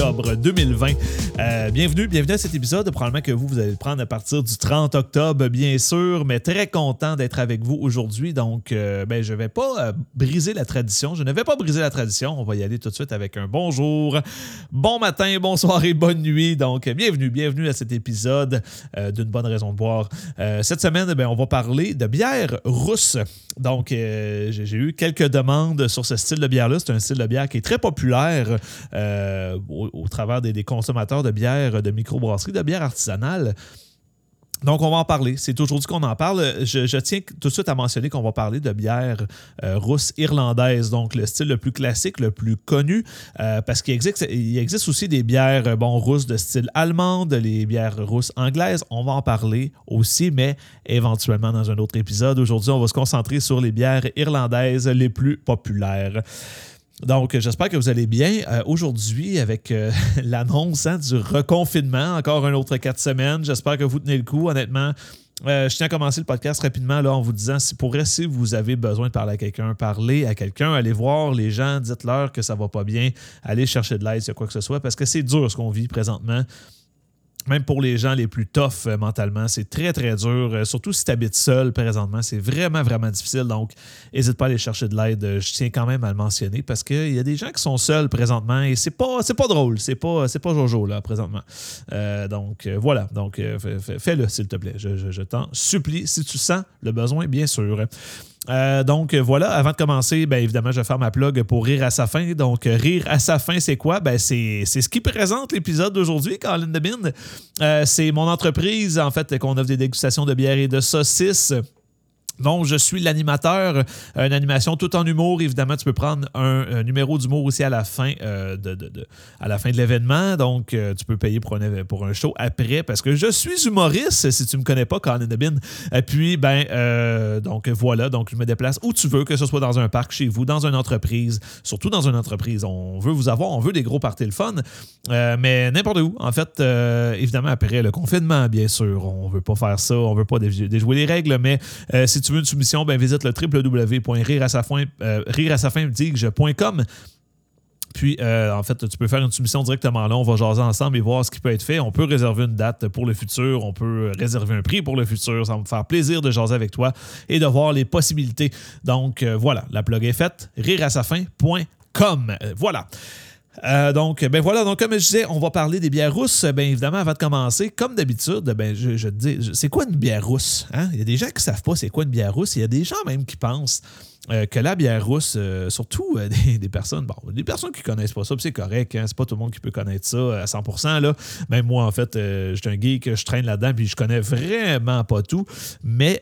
octobre 2020. Euh, bienvenue, bienvenue à cet épisode. Probablement que vous, vous allez le prendre à partir du 30 octobre, bien sûr, mais très content d'être avec vous aujourd'hui. Donc, euh, ben, je ne vais pas euh, briser la tradition. Je ne vais pas briser la tradition. On va y aller tout de suite avec un bonjour, bon matin, bonsoir et bonne nuit. Donc, bienvenue, bienvenue à cet épisode d'une bonne raison de boire. cette semaine, ben, on va parler de bière rousse. Donc, j'ai eu quelques demandes sur ce style de bière-là. C'est un style de bière qui est très populaire au, travers des, consommateurs de bière, de microbrasserie, de bière artisanale. Donc, on va en parler. C'est aujourd'hui qu'on en parle. Je, tiens tout de suite à mentionner qu'on va parler de bière euh, rousse donc le style le plus classique, le plus connu, euh, parce qu'il existe, il existe aussi des bières bon, rousses de style allemande, les bières rousses anglaises. On va en parler aussi, mais éventuellement dans un autre épisode. Aujourd'hui, on va se concentrer sur les bières irlandaises les plus populaires. Donc, j'espère que vous allez bien. Euh, aujourd'hui, avec euh, l'annonce hein, du reconfinement, encore un autre quatre semaines, j'espère que vous tenez le coup. Honnêtement, euh, je tiens à commencer le podcast rapidement en vous disant si pour si vous avez besoin de parler à quelqu'un, parlez à quelqu'un, allez voir les gens, dites-leur que ça va pas bien, allez chercher de l'aide, a quoi que ce soit, parce que c'est dur ce qu'on vit présentement même pour les gens les plus tough euh, mentalement, c'est très très dur. Euh, surtout si tu habites seul présentement, c'est vraiment vraiment difficile. Donc, n'hésite pas à aller chercher de l'aide. Euh, je tiens quand même à le mentionner parce qu'il y a des gens qui sont seuls présentement et c'est pas pas drôle, c'est pas c'est pas Jojo là présentement. donc voilà, donc fais-le s'il te plaît. Je t'en supplie si tu sens le besoin, bien sûr. Euh, donc voilà, avant de commencer, bien évidemment, je vais faire ma plug pour Rire à sa fin. Donc, Rire à sa fin, c'est quoi? Ben, c'est ce qui présente l'épisode d'aujourd'hui, Colin de euh, c'est mon entreprise, en fait, qu'on offre des dégustations de bière et de saucisses. Donc, je suis l'animateur, une animation tout en humour. Évidemment, tu peux prendre un, numéro d'humour aussi à la fin, euh, de, à la fin de l'événement. Donc, euh, tu peux payer pour un, show après parce que je suis humoriste, si tu ne me connais pas, Colin Bin. Et puis, ben, euh, donc voilà, donc je me déplace où tu veux, que ce soit dans un parc chez vous, dans une entreprise, surtout dans une entreprise. On veut vous avoir, on veut des gros parties le fun, mais n'importe où. En fait, évidemment, après le confinement, bien sûr, on ne veut pas faire ça, on ne veut pas déjouer les règles, mais si tu tu veux une soumission, ben visite le www.rireasafin.com. Puis, euh, en fait, tu peux faire une soumission directement là. On va jaser ensemble et voir ce qui peut être fait. On peut réserver une date pour le futur. On peut réserver un prix pour le futur. Ça va me faire plaisir de jaser avec toi et de voir les possibilités. Donc, euh, voilà, la plug est faite. Euh, voilà. Euh, donc, ben voilà, donc comme je disais, on va parler des bières rousses. Bien évidemment, avant de commencer, comme d'habitude, ben, je, te dis, c'est quoi une bière rousse? Hein? Il y a des gens qui ne savent pas c'est quoi une bière rousse. Il y a des gens même qui pensent euh, que la bière rousse, euh, surtout des, personnes, bon, des personnes qui connaissent pas ça, c'est correct, hein, c'est pas tout le monde qui peut connaître ça à 100%. Là. Même moi, en fait, je suis un geek, je traîne là-dedans, puis je connais vraiment pas tout. Mais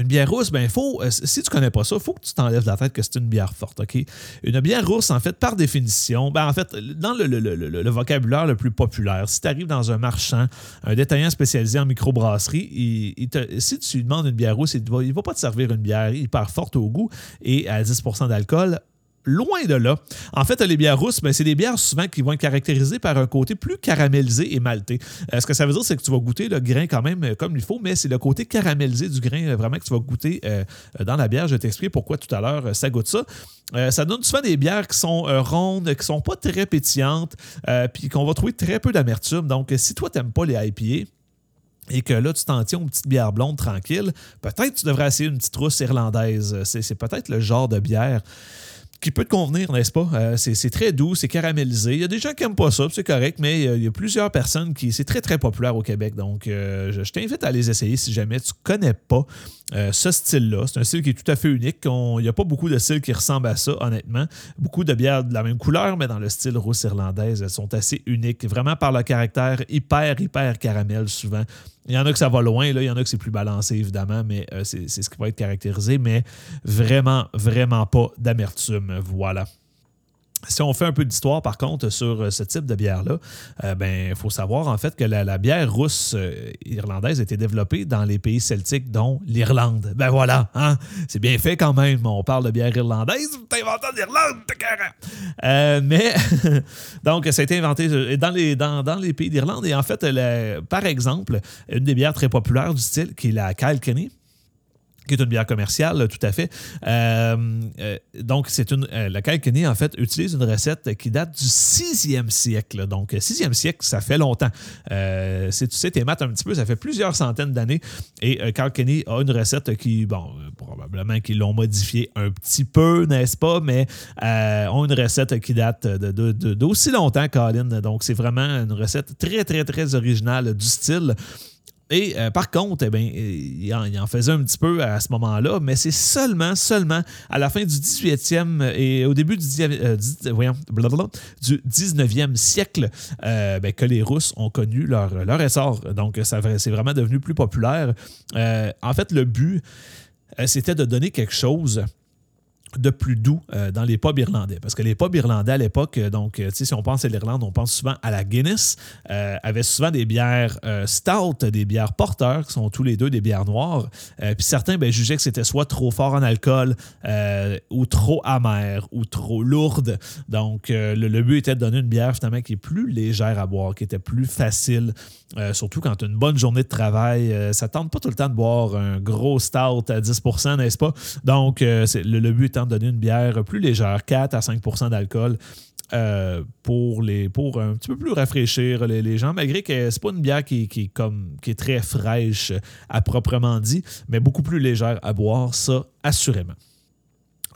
une bière rousse, ben faut, euh, si tu connais pas ça, il faut que tu t'enlèves de la tête que c'est une bière forte, OK? Une bière rousse, en fait, par définition, ben en fait, dans le, vocabulaire le plus populaire, si tu arrives dans un marchand, un détaillant spécialisé en microbrasserie, si tu lui demandes une bière rousse, il ne va, pas te servir une bière hyper forte au goût et à 10% d'alcool Loin de là. En fait, les bières rousses, ben, c'est des bières souvent qui vont être caractérisées par un côté plus caramélisé et malté. Euh, ce que ça veut dire, c'est que tu vas goûter le grain quand même euh, comme il faut, mais c'est le côté caramélisé du grain euh, vraiment que tu vas goûter dans la bière. Je vais t'expliquer pourquoi tout à l'heure ça goûte ça. ça donne souvent des bières qui sont rondes, qui sont pas très pétillantes, puis qu'on va trouver très peu d'amertume. Donc, si toi, tu n'aimes pas les IPA, et que là, tu t'en tiens aux petites bières blondes tranquilles, peut-être tu devrais essayer une petite rousse irlandaise. C'est peut-être le genre de bière qui peut te convenir, n'est-ce pas? Euh, c'est très doux, c'est caramélisé. Il y a des gens qui n'aiment pas ça, c'est correct, mais euh, il y a plusieurs personnes qui. C'est très, très populaire au Québec. Donc, euh, je, t'invite à les essayer si jamais tu ne connais pas ce style-là. C'est un style qui est tout à fait unique. Il n'y a pas beaucoup de styles qui ressemblent à ça, honnêtement. Beaucoup de bières de la même couleur, mais dans le style rousse irlandaise, elles sont assez uniques. Vraiment par le caractère hyper, hyper caramel, souvent. Il y en a que ça va loin, il y en a que c'est plus balancé, évidemment, mais euh, c'est ce qui va être caractérisé, mais vraiment, vraiment pas d'amertume. Voilà. Si on fait un peu d'histoire, par contre, sur euh, ce type de bière-là, euh, ben, il faut savoir en fait que la, bière rousse euh, irlandaise a été développée dans les pays celtiques, dont l'Irlande. Ben voilà, hein? c'est bien fait quand même. On parle de bière irlandaise, t'as inventé l'Irlande, euh, mais, donc, ça a été inventé dans les, dans, dans les pays d'Irlande. Et en fait, par exemple, une des bières très populaires du style, qui est la Kilkenny, qui est une bière commerciale, tout à fait. Euh, euh, donc, c'est une. Euh, la en fait, utilise une recette qui date du 6e siècle. Donc, 6e siècle, ça fait longtemps. si tu sais tes maths un petit peu, ça fait plusieurs centaines d'années. Et Calcany a une recette qui, bon, probablement qu'ils l'ont modifiée un petit peu, n'est-ce pas? Mais ont une recette qui date d'aussi de, longtemps, Colin. Donc, c'est vraiment une recette très, très, très originale du style. Et euh, par contre, eh bien, il, en, faisait un petit peu à ce moment-là, mais c'est seulement, seulement à la fin du 18e et au début du, euh, du 19e siècle euh, ben, que les Russes ont connu leur, leur essor. Donc, c'est vraiment devenu plus populaire. en fait, le but, c'était de donner quelque chose de plus doux euh, dans les pubs irlandais. Parce que les pubs irlandais à l'époque, euh, donc, euh, si on pense à l'Irlande, on pense souvent à la Guinness, avaient souvent des bières stout, des bières porteurs, qui sont tous les deux des bières noires. Puis certains ben, jugeaient que c'était soit trop fort en alcool, ou trop amer, ou trop lourde. Donc, le, but était de donner une bière finalement qui est plus légère à boire, qui était plus facile, surtout quand tu as une bonne journée de travail. ça tente pas tout le temps de boire un gros stout à 10% n'est-ce pas? Donc, le, le but étant donner une bière plus légère, 4 à 5% d'alcool. Euh, pour, les, pour un petit peu plus rafraîchir les, gens, malgré que c'est pas une bière qui, qui, comme, qui est très fraîche à proprement dit, mais beaucoup plus légère à boire, ça assurément.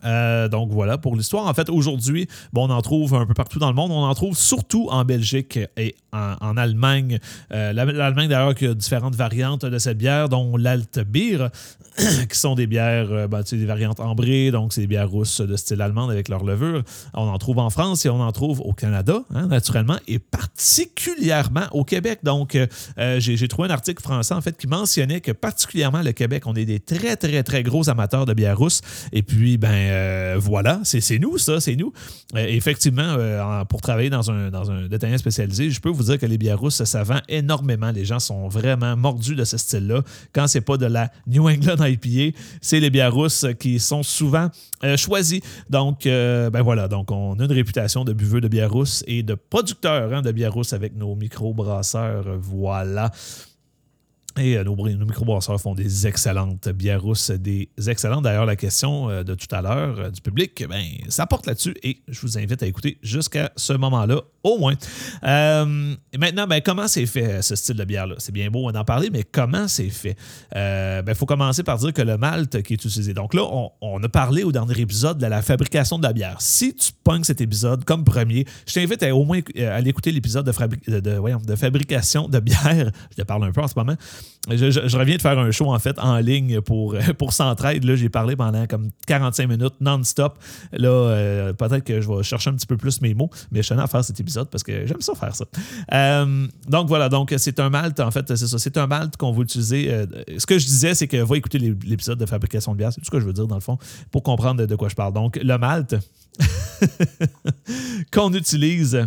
Euh, donc voilà pour l'histoire. En fait, aujourd'hui, bon, on en trouve un peu partout dans le monde. On en trouve surtout en Belgique et en, Allemagne. Euh, L'Allemagne, d'ailleurs, qui a différentes variantes de cette bière, dont l'Altbier, qui sont des bières, euh, ben, des variantes ambrées, donc c'est des bières rousses de style allemand avec leur levure. On en trouve en France et on en trouve au Canada, hein, naturellement, et particulièrement au Québec. Donc, j'ai trouvé un article français, en fait, qui mentionnait que particulièrement le Québec, on est des très, très, très gros amateurs de bières rousses. Et puis, ben, euh, voilà, c'est nous, ça, c'est nous. Euh, effectivement, euh, pour travailler dans un, dans détaillant spécialisé, je peux vous dire que les bières rousses, ça vend énormément. Les gens sont vraiment mordus de ce style-là. Quand c'est pas de la New England IPA, c'est les bières qui sont souvent choisies. Donc, ben voilà, donc on a une réputation de buveux de bières et de producteurs hein, de bières avec nos micro-brasseurs. Voilà. Et euh, nos, nos microbrasseurs font des excellentes bières rousses, des excellentes. D'ailleurs, la question euh, de tout à l'heure euh, du public, ben, ça porte là-dessus et je vous invite à écouter jusqu'à ce moment-là, au moins. maintenant, ben, comment c'est fait ce style de bière-là? C'est bien beau d'en parler, mais comment c'est fait? Il ben, faut commencer par dire que le malt qui est utilisé. Donc là, on, a parlé au dernier épisode de la fabrication de la bière. Si tu pognes cet épisode comme premier, je t'invite à au moins aller écouter l'épisode de, de fabrication de bière. Je te parle un peu en ce moment. Je, reviens de faire un show en fait en ligne pour, pour Centraide. Là, j'ai parlé pendant comme 45 minutes non-stop. Là, euh, peut-être que je vais chercher un petit peu plus mes mots, mais je tenais à faire cet épisode parce que j'aime ça faire ça. Euh, donc voilà, donc c'est un malt, en fait, c'est ça. C'est un malt qu'on va utiliser. Euh, ce que je disais, c'est que va écouter l'épisode de fabrication de bière, c'est tout ce que je veux dire dans le fond, pour comprendre de quoi je parle. Donc, le malt qu'on utilise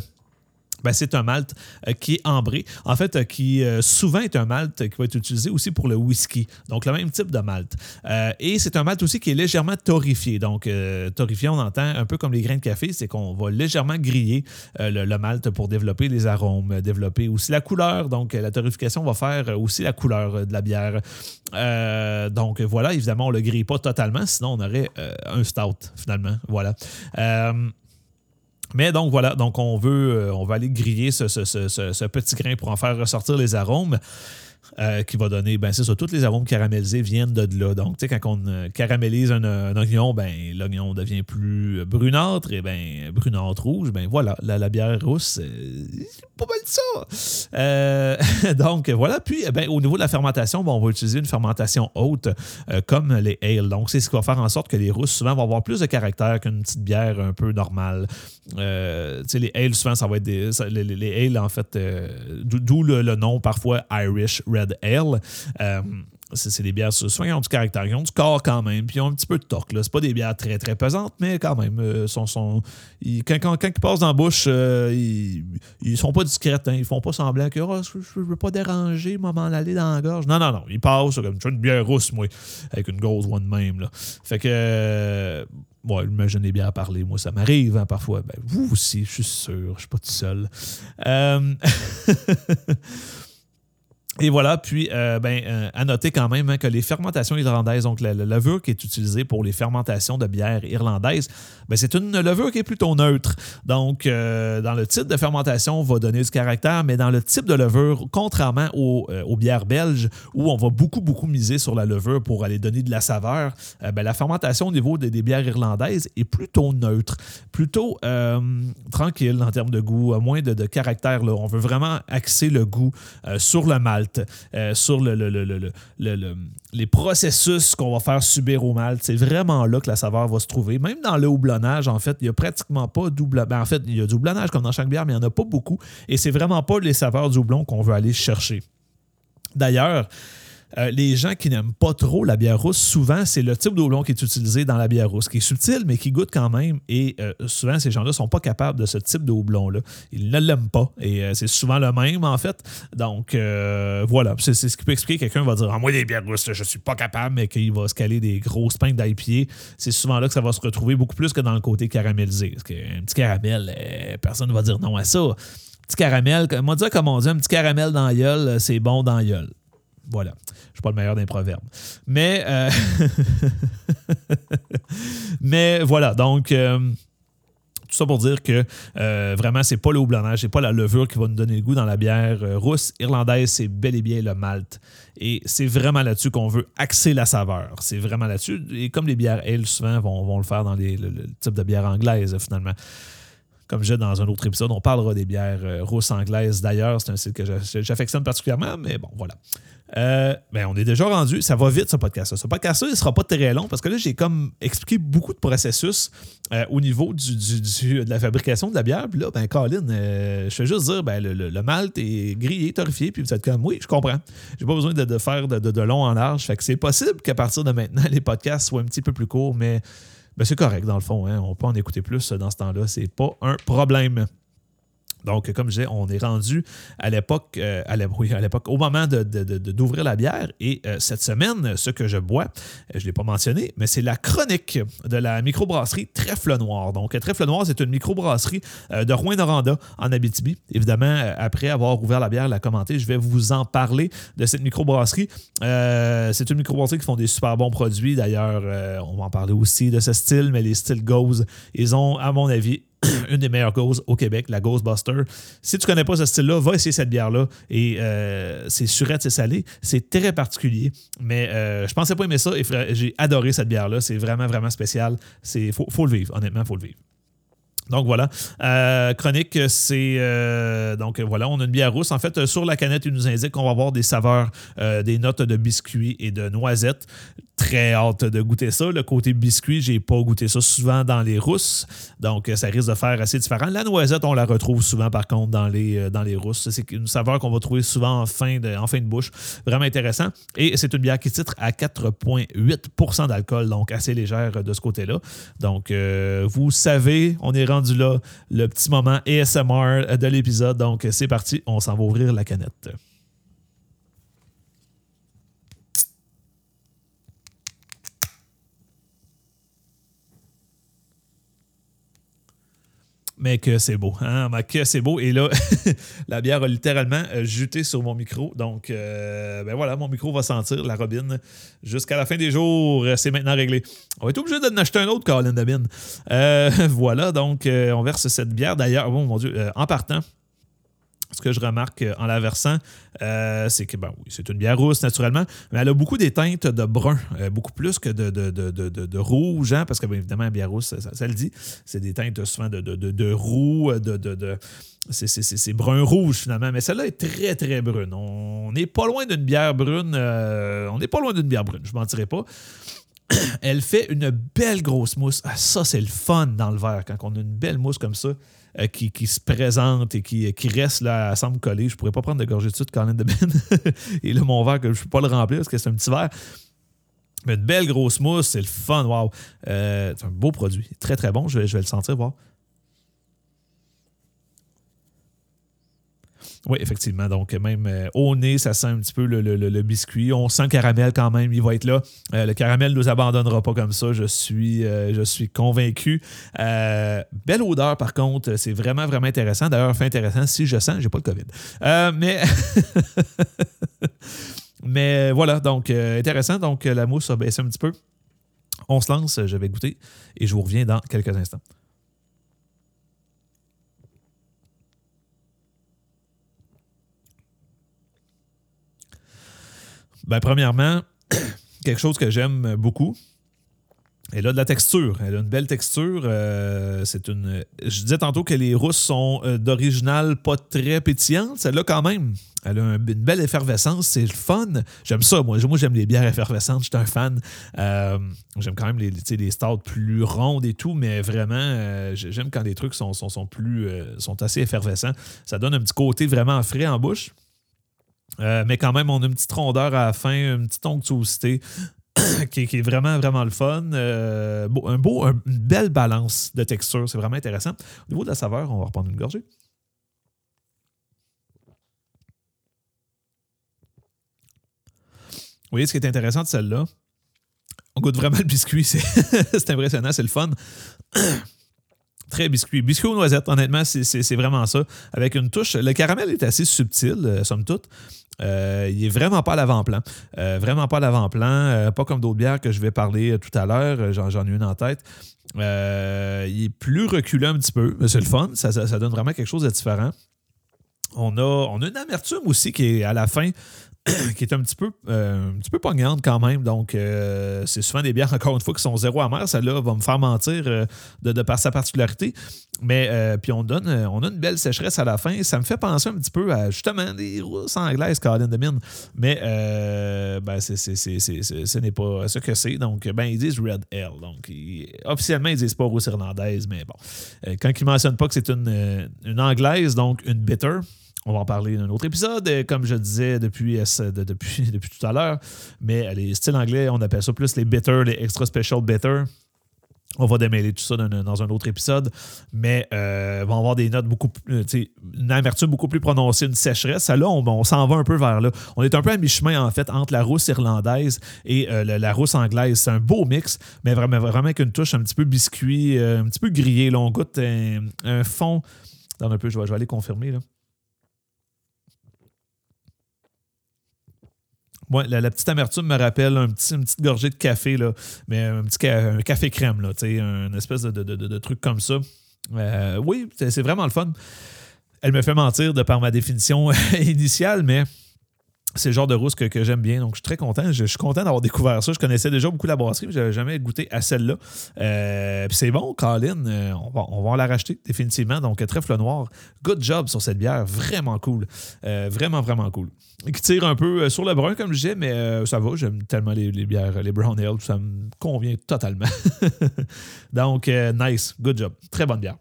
ben, c'est un malt euh, qui est ambré. En fait, euh, qui euh, souvent est un malt qui va être utilisé aussi pour le whisky. Donc, le même type de malt. et c'est un malt aussi qui est légèrement torréfié. Donc, torréfié, on entend un peu comme les grains de café, c'est qu'on va légèrement griller le, malt pour développer les arômes, développer aussi la couleur. Donc, la torréfication va faire aussi la couleur de la bière. donc, voilà, évidemment, on ne le grille pas totalement, sinon on aurait un stout, finalement. Voilà. Mais donc voilà, donc on veut, euh, on va aller griller ce, ce, petit grain pour en faire ressortir les arômes. Euh, qui va donner, ben c'est ça, tous les arômes caramélisés viennent de là. Donc, tu sais, quand on euh, caramélise un, oignon, ben l'oignon devient plus brunâtre et ben brunâtre rouge, ben voilà, la, bière rousse, c'est pas mal ça. donc, voilà. Puis, ben, au niveau de la fermentation, ben, on va utiliser une fermentation haute comme les ales. Donc, c'est ce qui va faire en sorte que les rousses, souvent, vont avoir plus de caractère qu'une petite bière un peu normale. Euh, les ales, souvent, ça va être des. les, les, ales, en fait, euh, d'où le, nom parfois Irish Red Ale. Euh, c'est des bières, souvent, qui ont du caractère, ils ont du corps quand même, puis ils ont un petit peu de torque. C'est pas des bières très, très pesantes, mais quand même, sont, sont, quand, quand, ils passent dans la bouche, ils, ils sont pas discrets. Hein, ils font pas semblant que oh, je, veux pas déranger, m'en aller dans la gorge. Non, non, non. Ils passent comme une bière rousse, moi, avec une grosse one même. Là. Fait que Bon, imaginez bien à parler, moi ça m'arrive hein, parfois. Ben, vous aussi, je suis sûr, je suis pas tout seul. Et voilà, puis euh, ben, euh, à noter quand même hein, que les fermentations irlandaises, donc la, levure qui est utilisée pour les fermentations de bière irlandaise, ben, c'est une levure qui est plutôt neutre. Donc, euh, dans le type de fermentation, on va donner du caractère, mais dans le type de levure, contrairement aux, bières belges, où on va beaucoup, beaucoup miser sur la levure pour aller donner de la saveur, ben, la fermentation au niveau des, bières irlandaises est plutôt neutre, plutôt tranquille en termes de goût, moins de, caractère. On veut vraiment axer le goût sur le euh, sur le, les processus qu'on va faire subir au malt. C'est vraiment là que la saveur va se trouver. Même dans le houblonnage, en fait, il n'y a pratiquement pas double. Ben, en fait, il y a du houblonnage comme dans chaque bière, mais il n'y en a pas beaucoup. Et c'est vraiment pas les saveurs du houblon qu'on veut aller chercher. D'ailleurs, euh, les gens qui n'aiment pas trop la bière rousse, souvent, c'est le type d'houblon qui est utilisé dans la bière rousse, qui est subtil, mais qui goûte quand même. Et euh, souvent, ces gens-là ne sont pas capables de ce type de houblon-là. Ils ne l'aiment pas. Et euh, c'est souvent le même, en fait. Donc, voilà. C'est ce qui peut expliquer quelqu'un va dire Ah, moi, les bières rousses, je ne suis pas capable, mais qu'il va se caler des grosses pintes d'IPA. C'est souvent là que ça va se retrouver beaucoup plus que dans le côté caramélisé. Parce qu'un petit caramel, personne ne va dire non à ça. Petit caramel, moi, dire comme on dit, un petit caramel dans la c'est bon dans la Voilà. Je suis pas le meilleur des proverbes. Mais, euh, mais voilà, donc euh, tout ça pour dire que euh, vraiment, c'est pas le houblonnage, c'est pas la levure qui va nous donner le goût dans la bière rousse. Irlandaise, c'est bel et bien le malt. Et c'est vraiment là-dessus qu'on veut axer la saveur. C'est vraiment là-dessus. Et comme les bières elles, souvent, vont, vont le faire dans les, le, type de bière anglaise, finalement comme je dans un autre épisode, on parlera des bières rousses anglaises. D'ailleurs, c'est un style que j'affectionne particulièrement, mais bon, voilà. Euh, ben, on est déjà rendu. Ça va vite, ce podcast-là. Ce podcast-là, il ne sera pas très long parce que là, j'ai comme expliqué beaucoup de processus euh, au niveau du, de la fabrication de la bière. Puis là, ben, Colin, euh, je fais juste dire, ben, le, malt est grillé, torréfié, puis vous êtes comme, oui, je comprends. J'ai pas besoin de, faire de, long en large. Fait que c'est possible qu'à partir de maintenant, les podcasts soient un petit peu plus courts, mais ben, c'est correct dans le fond. Hein. On peut en écouter plus dans ce temps-là. C'est pas un problème. Donc, comme je disais, on est rendu à l'époque, euh, à l'époque, au moment d'ouvrir la bière. Et euh, cette semaine, ce que je bois, euh, je ne l'ai pas mentionné, mais c'est la chronique de la microbrasserie Trèfle Noir. Donc, Trèfle Noir, c'est une microbrasserie de Rouen-Noranda, en Abitibi. Évidemment, après avoir ouvert la bière, la commenter, je vais vous en parler de cette microbrasserie. c'est une microbrasserie qui font des super bons produits. D'ailleurs, on va en parler aussi de ce style, mais les styles Goes, ils ont, à mon avis, une des meilleures gauzes au Québec, la Ghostbuster. Si tu connais pas ce style-là, va essayer cette bière-là. Et euh, c'est surette, c'est salé. C'est très particulier. Mais euh, je pensais pas aimer ça et j'ai adoré cette bière-là. C'est vraiment, vraiment spécial. Il faut, faut le vivre. Honnêtement, il faut le vivre. Donc voilà. Euh, chronique, c'est. Euh, donc voilà, on a une bière rousse. En fait, sur la canette, il nous indique qu'on va avoir des saveurs, euh, des notes de biscuits et de noisettes. Très hâte de goûter ça. Le côté biscuit, j'ai pas goûté ça souvent dans les rousses. Donc ça risque de faire assez différent. La noisette, on la retrouve souvent par contre dans les, dans les rousses. C'est une saveur qu'on va trouver souvent en fin, de, en fin de bouche. Vraiment intéressant. Et c'est une bière qui titre à 4,8% d'alcool, donc assez légère de ce côté-là. Donc vous savez, on est rendu là, le petit moment ASMR de l'épisode. Donc, c'est parti, on s'en va ouvrir la canette. Mais que c'est beau. Hein? Mais que c'est beau. Et là, la bière a littéralement euh, juté sur mon micro. Donc, euh, ben voilà, mon micro va sentir la robine jusqu'à la fin des jours. C'est maintenant réglé. On va être obligé d'en acheter un autre, Colin Dabin. Euh, voilà, donc, on verse cette bière. D'ailleurs, bon, mon Dieu, en partant, ce que je remarque en la versant, euh, c'est que, ben oui, c'est une bière rousse naturellement, mais elle a beaucoup des teintes de brun, euh, beaucoup plus que de, de, rouge, hein, parce que, bien évidemment, la bière rousse, ça, le dit, c'est des teintes souvent de, de, roux, de. c'est brun-rouge finalement, mais celle-là est très très brune. On n'est pas loin d'une bière brune. Euh, on n'est pas loin d'une bière brune, je ne mentirais pas. Elle fait une belle grosse mousse. Ah, ça, c'est le fun dans le verre quand on a une belle mousse comme ça. Euh, qui, se présente et qui, qui reste là à me coller. Je pourrais pas prendre de gorgée de quand de Ben. et là, mon verre, que je ne peux pas le remplir parce que c'est un petit verre. Mais une belle grosse mousse, c'est le fun, wow. Euh, c'est un beau produit. Très, très bon. Je vais, je vais le sentir, voir. Oui, effectivement. Donc, même euh, au nez, ça sent un petit peu le, biscuit. On sent le caramel quand même, il va être là. Euh, le caramel ne nous abandonnera pas comme ça, je suis, euh, convaincu. belle odeur, par contre, c'est vraiment, vraiment intéressant. D'ailleurs, fait intéressant, si je sens, j'ai pas le COVID. mais. mais voilà, donc intéressant. Donc, la mousse a baissé un petit peu. On se lance, je vais goûter et je vous reviens dans quelques instants. Ben, premièrement, quelque chose que j'aime beaucoup. Elle a de la texture. Elle a une belle texture. Euh, c'est une. Je disais tantôt que les rousses sont euh, d'original pas très pétillantes. Celle-là, quand même, elle a une belle effervescence. C'est le fun. J'aime ça. Moi, moi j'aime les bières effervescentes. Je suis un fan. Euh, j'aime quand même les, les plus rondes et tout, mais vraiment, j'aime quand les trucs sont, sont plus, sont assez effervescents. Ça donne un petit côté vraiment frais en bouche. Euh, mais quand même, on a une petite rondeur à la fin, une petite onctuosité qui, est vraiment, vraiment le fun. Euh, un beau, une belle balance de texture. C'est vraiment intéressant. Au niveau de la saveur, on va reprendre une gorgée. Vous voyez ce qui est intéressant de celle-là? On goûte vraiment le biscuit. C'est impressionnant, c'est le fun. Très biscuit. Biscuit aux noisettes, honnêtement, c'est vraiment ça. Avec une touche. Le caramel est assez subtil, euh, somme toute. Euh, il est vraiment pas à l'avant-plan. Euh, vraiment pas à l'avant-plan. pas comme d'autres bières que je vais parler tout à l'heure. J'en ai une en tête. il est plus reculé un petit peu. mais C'est le fun. Ça, ça, donne vraiment quelque chose de différent. On a, on a une amertume aussi qui est à la fin qui est un petit peu, euh, un petit peu pognante quand même. Donc, euh, c'est souvent des bières, encore une fois, qui sont zéro amères. Celle-là va me faire mentir euh, de, par sa particularité. Mais puis on donne, on a une belle sécheresse à la fin. Ça me fait penser un petit peu à justement des rousses anglaises, Colin de mine. Mais ben, c'est, ce n'est pas ce que c'est. Donc, ben, ils disent Red L. Donc, officiellement, ils disent pas rousse irlandaise, mais bon. quand ils ne mentionnent pas que c'est une, une anglaise, donc une bitter, on va en parler dans un autre épisode, euh, comme je disais depuis, euh, depuis, depuis tout à l'heure. Mais les styles anglais, on appelle ça plus les bitter, les extra special bitter. On va démêler tout ça dans, un autre épisode, mais euh, on va avoir des notes beaucoup plus, une amertume beaucoup plus prononcée, une sécheresse. Ça, là, on, s'en va un peu vers là. On est un peu à mi-chemin, en fait, entre la rousse irlandaise et la, rousse anglaise. C'est un beau mix, mais vraiment, vraiment avec une touche un petit peu biscuit, un petit peu grillé. Là, on goûte un, fond. Dans un peu, je vais aller confirmer. Là. La, petite amertume me rappelle un petit, une petite gorgée de café, là, mais un petit café crème, là, une espèce de, truc comme ça. Euh, oui, c'est vraiment le fun. Elle me fait mentir de par ma définition initiale, mais c'est le genre de rousse que, j'aime bien. Donc, je suis très content. Je, suis content d'avoir découvert ça. Je connaissais déjà beaucoup la brasserie, mais je n'avais jamais goûté à celle-là. Euh, c'est bon, Colin. Euh, on, va, on va la racheter, définitivement. Donc, trèfle noir. Good job sur cette bière. Vraiment cool. Euh, vraiment, vraiment cool. Qui tire un peu sur le brun, comme je disais, mais ça va. J'aime tellement les, bières, les brown ale. Ça me convient totalement. Donc, nice. Good job. Très bonne bière.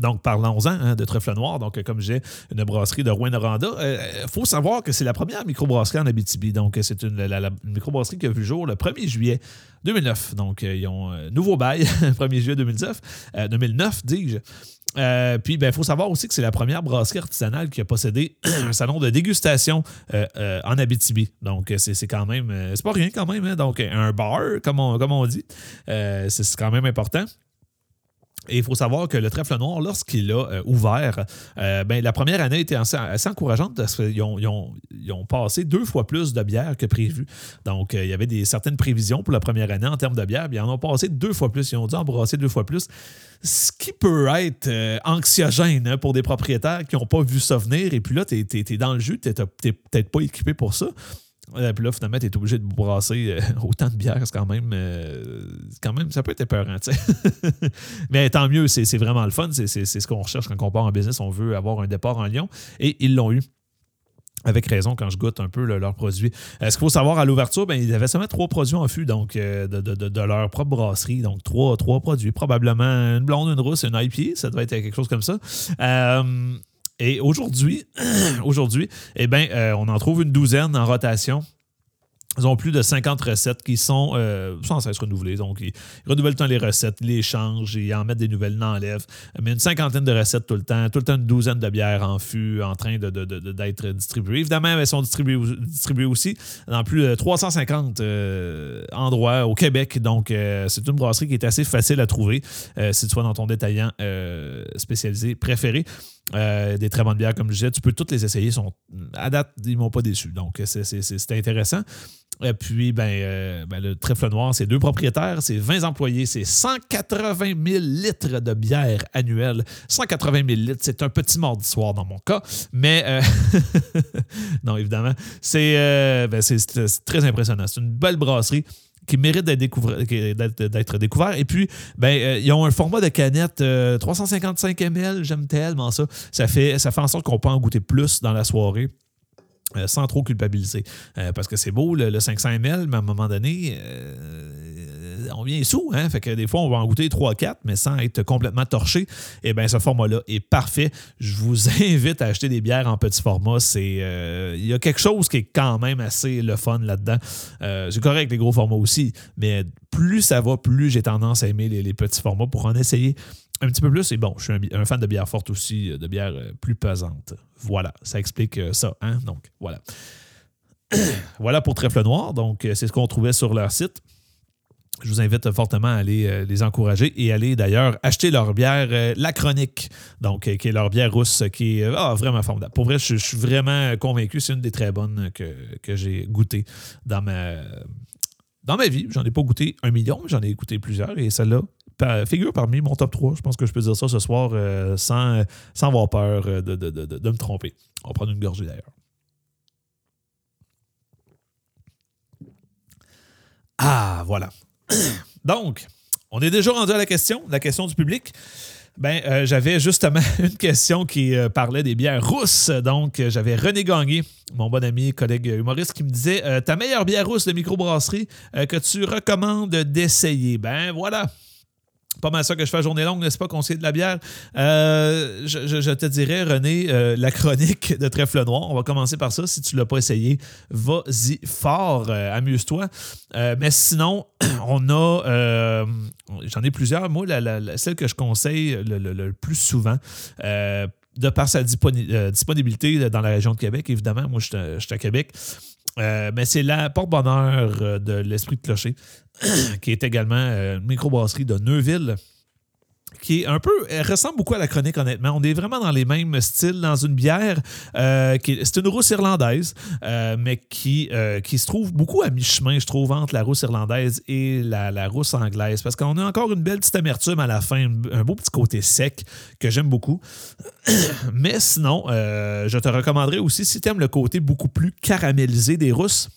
Donc, parlons-en hein, de Trèfle Noir. Donc, comme j'ai une brasserie de Rouen-Noranda. Il euh, faut savoir que c'est la première microbrasserie en Abitibi. Donc, c'est une, microbrasserie qui a vu le jour le 1er juillet 2009. Donc, euh, ils ont un nouveau bail, 1er juillet 2009, 2009 dis-je. Euh, puis, il ben, faut savoir aussi que c'est la première brasserie artisanale qui a possédé un salon de dégustation en Abitibi. Donc, c'est quand même, c'est pas rien quand même. Hein. Donc, un bar, comme on, comme on dit, c'est quand même important. Et il faut savoir que le trèfle noir, lorsqu'il a euh, ouvert, euh, ben, la première année était assez, encourageante parce qu'ils ont, passé deux fois plus de bière que prévu. Donc, euh, il y avait des, certaines prévisions pour la première année en termes de bière, bien ils en ont passé deux fois plus. Ils ont dû embrasser deux fois plus. Ce qui peut être anxiogène hein, pour des propriétaires qui n'ont pas vu ça venir. Et puis là, tu es, dans le jus, tu n'es peut-être pas équipé pour ça. Euh, puis là, finalement, tu es obligé de brasser euh, autant de bière. C'est quand même, euh, quand même, ça peut être épeurant, tu sais. Mais tant mieux, c'est vraiment le fun. C'est ce qu'on recherche quand on part en business. On veut avoir un départ en Lyon. Et ils l'ont eu. Avec raison, quand je goûte un peu leurs produits. ce qu'il faut savoir, à l'ouverture, ben, ils avaient seulement trois produits en fût donc, de, leur propre brasserie. Donc, trois, trois produits. Probablement une blonde, une rousse, une IP. Ça doit être quelque chose comme ça. Et aujourd'hui, eh bien, euh, on en trouve une douzaine en rotation. Ils ont plus de 50 recettes qui sont euh, sans cesse renouvelées. Donc, ils, renouvellent le temps les recettes, ils les changent, ils en mettent des nouvelles, ils enlèvent. Mais une cinquantaine de recettes tout le temps, tout le temps une douzaine de bières en fût en train d'être de, distribuées. Évidemment, elles sont distribuées, aussi dans plus de 350 euh, endroits au Québec. Donc, c'est une brasserie qui est assez facile à trouver si tu vas dans ton détaillant spécialisé préféré. Des très bonnes bières, comme je disais, tu peux toutes les essayer. Sont, à date, ils m'ont pas déçu. Donc, c'est intéressant. Et puis, ben, euh, ben, le trèfle noir, c'est deux propriétaires, c'est 20 employés, c'est 180 000 litres de bière annuelle. 180 000 litres, c'est un petit mardi soir dans mon cas, mais euh, non, évidemment, euh, ben, c'est très impressionnant. C'est une belle brasserie qui mérite d'être découvert. Et puis, ben, ils ont un format de canette 355 ml, j'aime tellement ça. Ça fait, ça fait en sorte qu'on peut en goûter plus dans la soirée. Euh, sans trop culpabiliser. Euh, parce que c'est beau, le, 500 ml, mais à un moment donné, euh, on vient sous. Hein? Fait que des fois, on va en goûter 3-4, mais sans être complètement torché. Et eh bien, ce format-là est parfait. Je vous invite à acheter des bières en petit format. Il y a quelque chose qui est quand même assez le fun là-dedans. c'est correct les gros formats aussi, mais plus ça va, plus j'ai tendance à aimer les petits formats pour en essayer un petit peu plus. Et bon, je suis un, fan de bière forte aussi, de bière euh, plus pesante. Voilà, ça explique euh, ça. Hein? Donc, voilà. voilà pour Trèfle Noir. Donc, euh, c'est ce qu'on trouvait sur leur site. Je vous invite fortement à aller les encourager et aller d'ailleurs acheter leur bière La Chronique, donc qui est leur bière rousse qui est ah, vraiment formidable. Pour vrai, je, suis vraiment convaincu, c'est une des très bonnes que, que j'ai goûtées dans ma, dans ma vie. J'en ai pas goûté un million, mais j'en ai goûté plusieurs et celle-là, figure parmi mon top 3. Je pense que je peux dire ça ce soir euh, sans, sans avoir peur euh, de, me tromper. On va prendre une gorgée d'ailleurs. Ah, voilà. Donc, on est déjà rendu à la question, la question du public. Ben, euh, j'avais justement une question qui parlait des bières rousses. Donc, j'avais René Gagné, mon bon ami, collègue humoriste, qui me disait Ta meilleure bière rousse de microbrasserie que tu recommandes d'essayer. Ben, voilà pas mal ça que je fais journée longue, n'est-ce pas, conseiller de la bière? Euh, je, te dirais, René, euh, la chronique de Trèfle Noir. On va commencer par ça. Si tu ne l'as pas essayé, vas-y fort, euh, amuse-toi. mais sinon, on a. J'en ai plusieurs. Moi, celle que je conseille le, plus souvent, de par sa disponibilité dans la région de Québec, évidemment, moi, je suis à Québec. Mais c'est la porte-bonheur de l'Esprit de Clocher. qui est également euh, une microbrasserie de Neuville qui est un peu elle ressemble beaucoup à la chronique honnêtement. On est vraiment dans les mêmes styles dans une bière euh, c'est une rousse irlandaise euh, mais qui qui se trouve beaucoup à mi-chemin je trouve entre la rousse irlandaise et la, la rousse anglaise parce qu'on a encore une belle petite amertume à la fin, un beau petit côté sec que j'aime beaucoup. mais sinon, je te recommanderais aussi si tu aimes le côté beaucoup plus caramélisé des rousses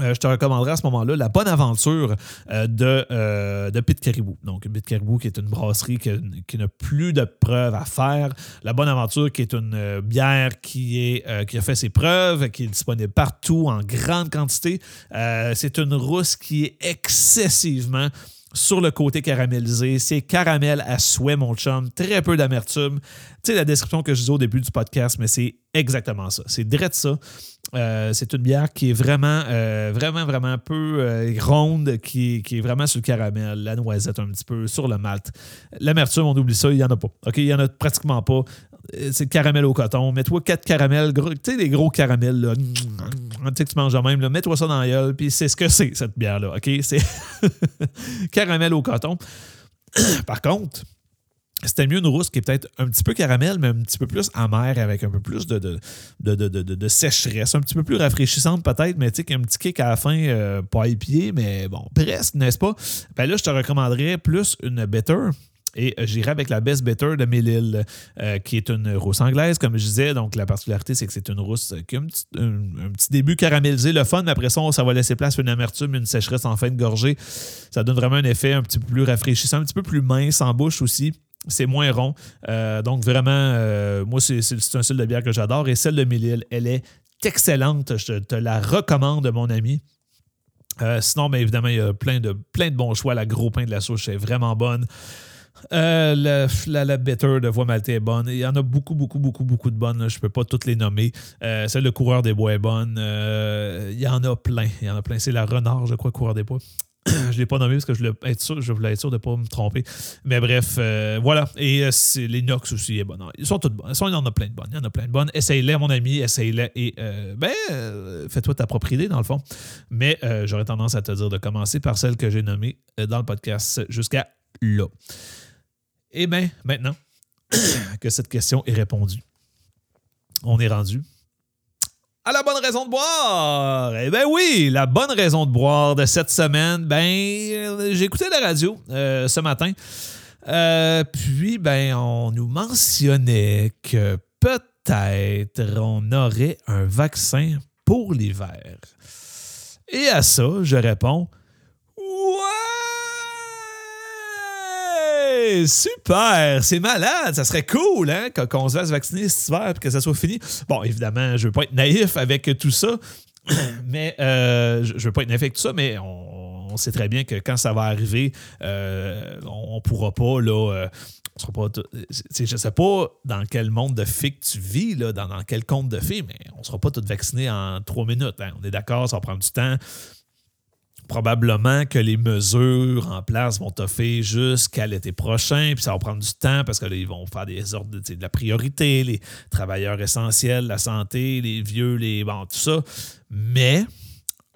euh, je te recommanderais à ce moment-là la bonne aventure euh, de, euh, de Pit Caribou. Donc, Pit Caribou, qui est une brasserie qui, n'a plus de preuves à faire. La bonne aventure, qui est une bière qui, est, qui a fait ses preuves, qui est disponible partout en grande quantité. c'est une rousse qui est excessivement sur le côté caramélisé. C'est caramel à souhait, mon chum. Très peu d'amertume. Tu sais, la description que je disais au début du podcast, mais c'est exactement ça. C'est direct ça. Euh, c'est une bière qui est vraiment, euh, vraiment, vraiment peu euh, ronde, qui, est vraiment sur le caramel, la noisette un petit peu, sur le malt. L'amertume, on oublie ça, il n'y en a pas. OK, il n'y en a pratiquement pas. C'est caramel au coton. Mets-toi quatre caramels, tu sais, les gros caramels, là. Tu sais que tu manges même, mets-toi ça dans la gueule, puis c'est ce que c'est, cette bière-là. OK, c'est caramel au coton. Par contre, c'était mieux une rousse qui est peut-être un petit peu caramel, mais un petit peu plus amère, avec un peu plus de, de, de, sécheresse, un petit peu plus rafraîchissante peut-être, mais tu sais, un petit kick à la fin, euh, pas épié, mais bon, presque, n'est-ce pas? Ben là, je te recommanderais plus une Better. Et euh, j'irai avec la Best Better de Melil, euh, qui est une rousse anglaise, comme je disais. Donc, la particularité, c'est que c'est une rousse qui a un petit, début caramélisé, le fun, mais après ça, ça va laisser place à une amertume, une sécheresse en fin de gorgée. Ça donne vraiment un effet un petit peu plus rafraîchissant, un petit peu plus mince en bouche aussi c'est moins rond. Euh, donc, vraiment, euh, moi, c'est un style de bière que j'adore. Et celle de Mélile, elle est excellente. Je te la recommande, mon ami. Euh, sinon, bien évidemment, il y a plein de, plein de bons choix. La gros pain de la souche est vraiment bonne. La, la, Better de Voix Maltais est bonne. Il y en a beaucoup, beaucoup, beaucoup, beaucoup de bonnes. Je ne peux pas toutes les nommer. Celle de Coureur des Bois est bonne. Il y en a plein. Il y en a plein. C'est la Renard, je crois, Coureur des Bois. je ne l'ai pas nommé parce que je, voulais être sûr, de ne pas me tromper. Mais bref, voilà. Et c'est les Nox aussi est bonne. Ils sont toutes bonnes. Il y en a plein de bonnes. Il y en a plein de bonnes. Essaye-les, mon ami. Essaye-les. Et ben, fais-toi ta propre idée, dans le fond. Mais j'aurais tendance à te dire de commencer par celle que j'ai nommée dans le podcast jusqu'à là. Eh bien, maintenant que cette question est répondue, on est rendu à la bonne raison de boire. Eh bien oui, la bonne raison de boire de cette semaine, ben j'ai écouté la radio euh, ce matin. Euh, puis, ben, on nous mentionnait que peut-être on aurait un vaccin pour l'hiver. Et à ça, je réponds super! C'est malade! Ça serait cool, hein, qu'on se fasse vacciner cet hiver et que ça soit fini. Bon, évidemment, je veux pas être naïf avec tout ça, mais euh, je veux pas être naïf avec tout ça, mais on, sait très bien que quand ça va arriver, euh, on, pourra pas, là. Euh, sera pas je sais pas dans quel monde de que tu vis, là, dans, quel compte de filles, mais on sera pas tous vaccinés en trois minutes. Hein. On est d'accord, ça va prendre du temps probablement que les mesures en place vont toffer jusqu'à l'été prochain, puis ça va prendre du temps parce que ils vont faire des ordres de, la priorité, les travailleurs essentiels, la santé, les vieux, les bon, tout ça. Mais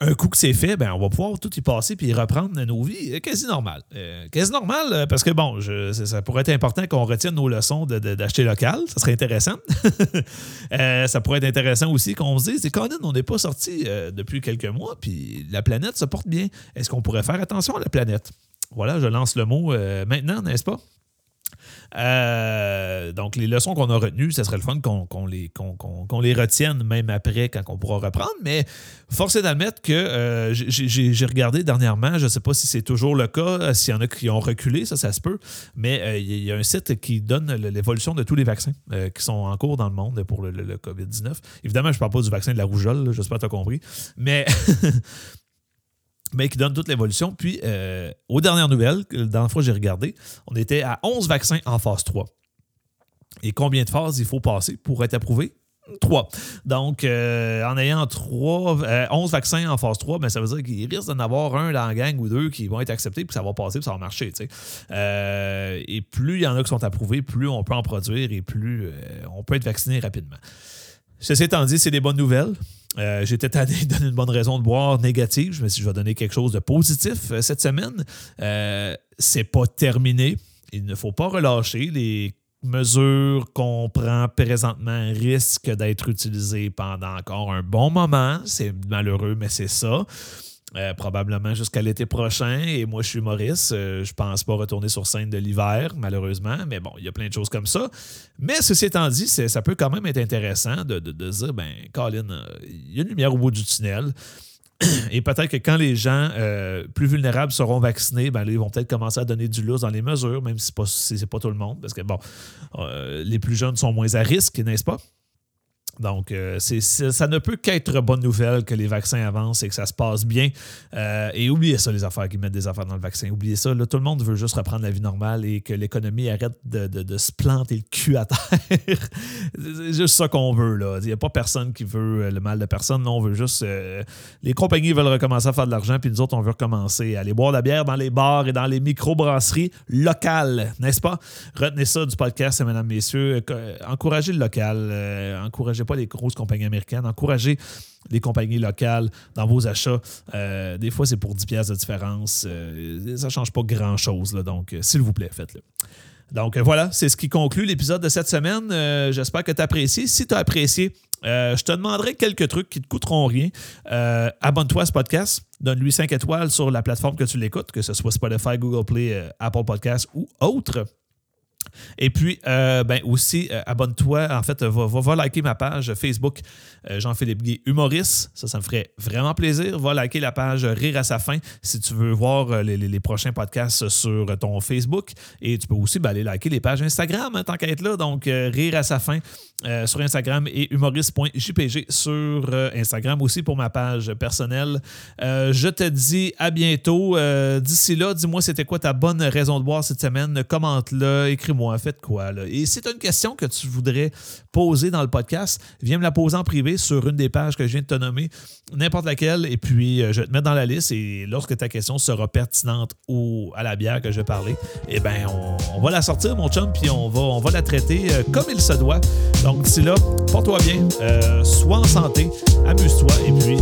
un coup que c'est fait, ben, on va pouvoir tout y passer puis reprendre nos vies euh, quasi normal. Euh, quasi normal euh, parce que bon, ça pourrait être important qu'on retienne nos leçons d'acheter local. Ça serait intéressant. ça pourrait être intéressant aussi qu'on se dise, Conan, on n'est pas sorti depuis quelques mois puis la planète se porte bien. Est-ce qu'on pourrait faire attention à la planète? Voilà, je lance le mot maintenant, n'est-ce pas? Euh, donc, les leçons qu'on a retenues, ce serait le fun qu'on les, les, retienne même après quand on pourra reprendre. Mais force est d'admettre que euh, j'ai regardé dernièrement, je ne sais pas si c'est toujours le cas, s'il y en a qui ont reculé, ça, ça se peut. Mais euh, il y a un site qui donne l'évolution de tous les vaccins qui sont en cours dans le monde pour le, COVID-19. Évidemment, je ne parle pas du vaccin de la rougeole, j'espère que tu as compris. Mais. mais qui donne toute l'évolution. Puis, euh, aux dernières nouvelles, la dernière fois que j'ai regardé, on était à 11 vaccins en phase 3. Et combien de phases il faut passer pour être approuvé? 3. Donc, euh, en ayant 3, 11 euh, vaccins en phase 3, ben, ça veut dire qu'il risque d'en avoir un dans la gang ou deux qui vont être acceptés, puis ça va passer, puis ça va marcher. et plus il y en a qui sont approuvés, plus on peut en produire et plus on peut être vacciné rapidement. Ceci étant dit, c'est des bonnes nouvelles. Euh, J'étais tanné de donner une bonne raison de boire négative. Je me suis dit, je vais donner quelque chose de positif euh, cette semaine. Euh, c'est pas terminé. Il ne faut pas relâcher. Les mesures qu'on prend présentement risquent d'être utilisées pendant encore un bon moment. C'est malheureux, mais c'est ça. Euh, probablement jusqu'à l'été prochain. Et moi, je suis Maurice. Euh, je pense pas retourner sur scène de l'hiver, malheureusement. Mais bon, il y a plein de choses comme ça. Mais ceci étant dit, ça peut quand même être intéressant de, de, dire, ben, Colin, euh, il y a une lumière au bout du tunnel. Et peut-être que quand les gens plus vulnérables seront vaccinés, ben ils vont peut-être commencer à donner du lousse dans les mesures, même si ce n'est pas tout le monde, parce que bon, les plus jeunes sont moins à risque, n'est-ce pas? Donc, euh, ça ne peut qu'être bonne nouvelle que les vaccins avancent et que ça se passe bien. Euh, et oubliez ça, les affaires qui mettent des affaires dans le vaccin. Oubliez ça. tout le monde veut juste reprendre la vie normale et que l'économie arrête de, se planter le cul à terre. c'est juste ça qu'on veut. Il n'y a pas personne qui veut euh, le mal de personne. Non, on veut juste. les compagnies veulent recommencer à faire de l'argent, puis nous autres, on veut recommencer à aller boire de la bière dans les bars et dans les microbrasseries locales, n'est-ce pas? Retenez ça du podcast, mesdames, messieurs. Encouragez le local. encouragez les grosses compagnies américaines. Encouragez les compagnies locales dans vos achats. Euh, des fois, c'est pour 10 pièces de différence. Euh, ça ne change pas grand-chose. Donc, euh, s'il vous plaît, faites-le. Donc voilà, c'est ce qui conclut l'épisode de cette semaine. J'espère que tu as apprécié. Si tu as apprécié, je te demanderai quelques trucs qui ne te coûteront rien. Abonne-toi à ce podcast. Donne-lui 5 étoiles sur la plateforme que tu l'écoutes, que ce soit Spotify, Google Play, Apple Podcast ou autre. Et puis, euh, ben aussi, euh, abonne-toi. En fait, va, va, liker ma page Facebook euh, Jean-Philippe Guy Humoriste. Ça, ça me ferait vraiment plaisir. Va liker la page Rire à sa fin si tu veux voir les, prochains podcasts sur ton Facebook. Et tu peux aussi ben, aller liker les pages Instagram, hein, tant qu'à être là. Donc, Rire à sa fin sur Instagram et humoriste.jpg sur Instagram aussi pour ma page personnelle. je te dis à bientôt. D'ici là, dis-moi c'était quoi ta bonne raison de boire cette semaine. Commente-le, écris-moi en fait quoi. Et si tu as une question que tu voudrais poser dans le podcast, viens me la poser en privé sur une des pages que je viens de te nommer, n'importe laquelle, et puis euh, je vais te mettre dans la liste. Et lorsque ta question sera pertinente ou à la bière que je vais parler, eh bien, on, va la sortir, mon chum, puis on va, on va la traiter euh, comme il se doit. Donc d'ici là, porte-toi bien, euh, sois en santé, amuse-toi, et puis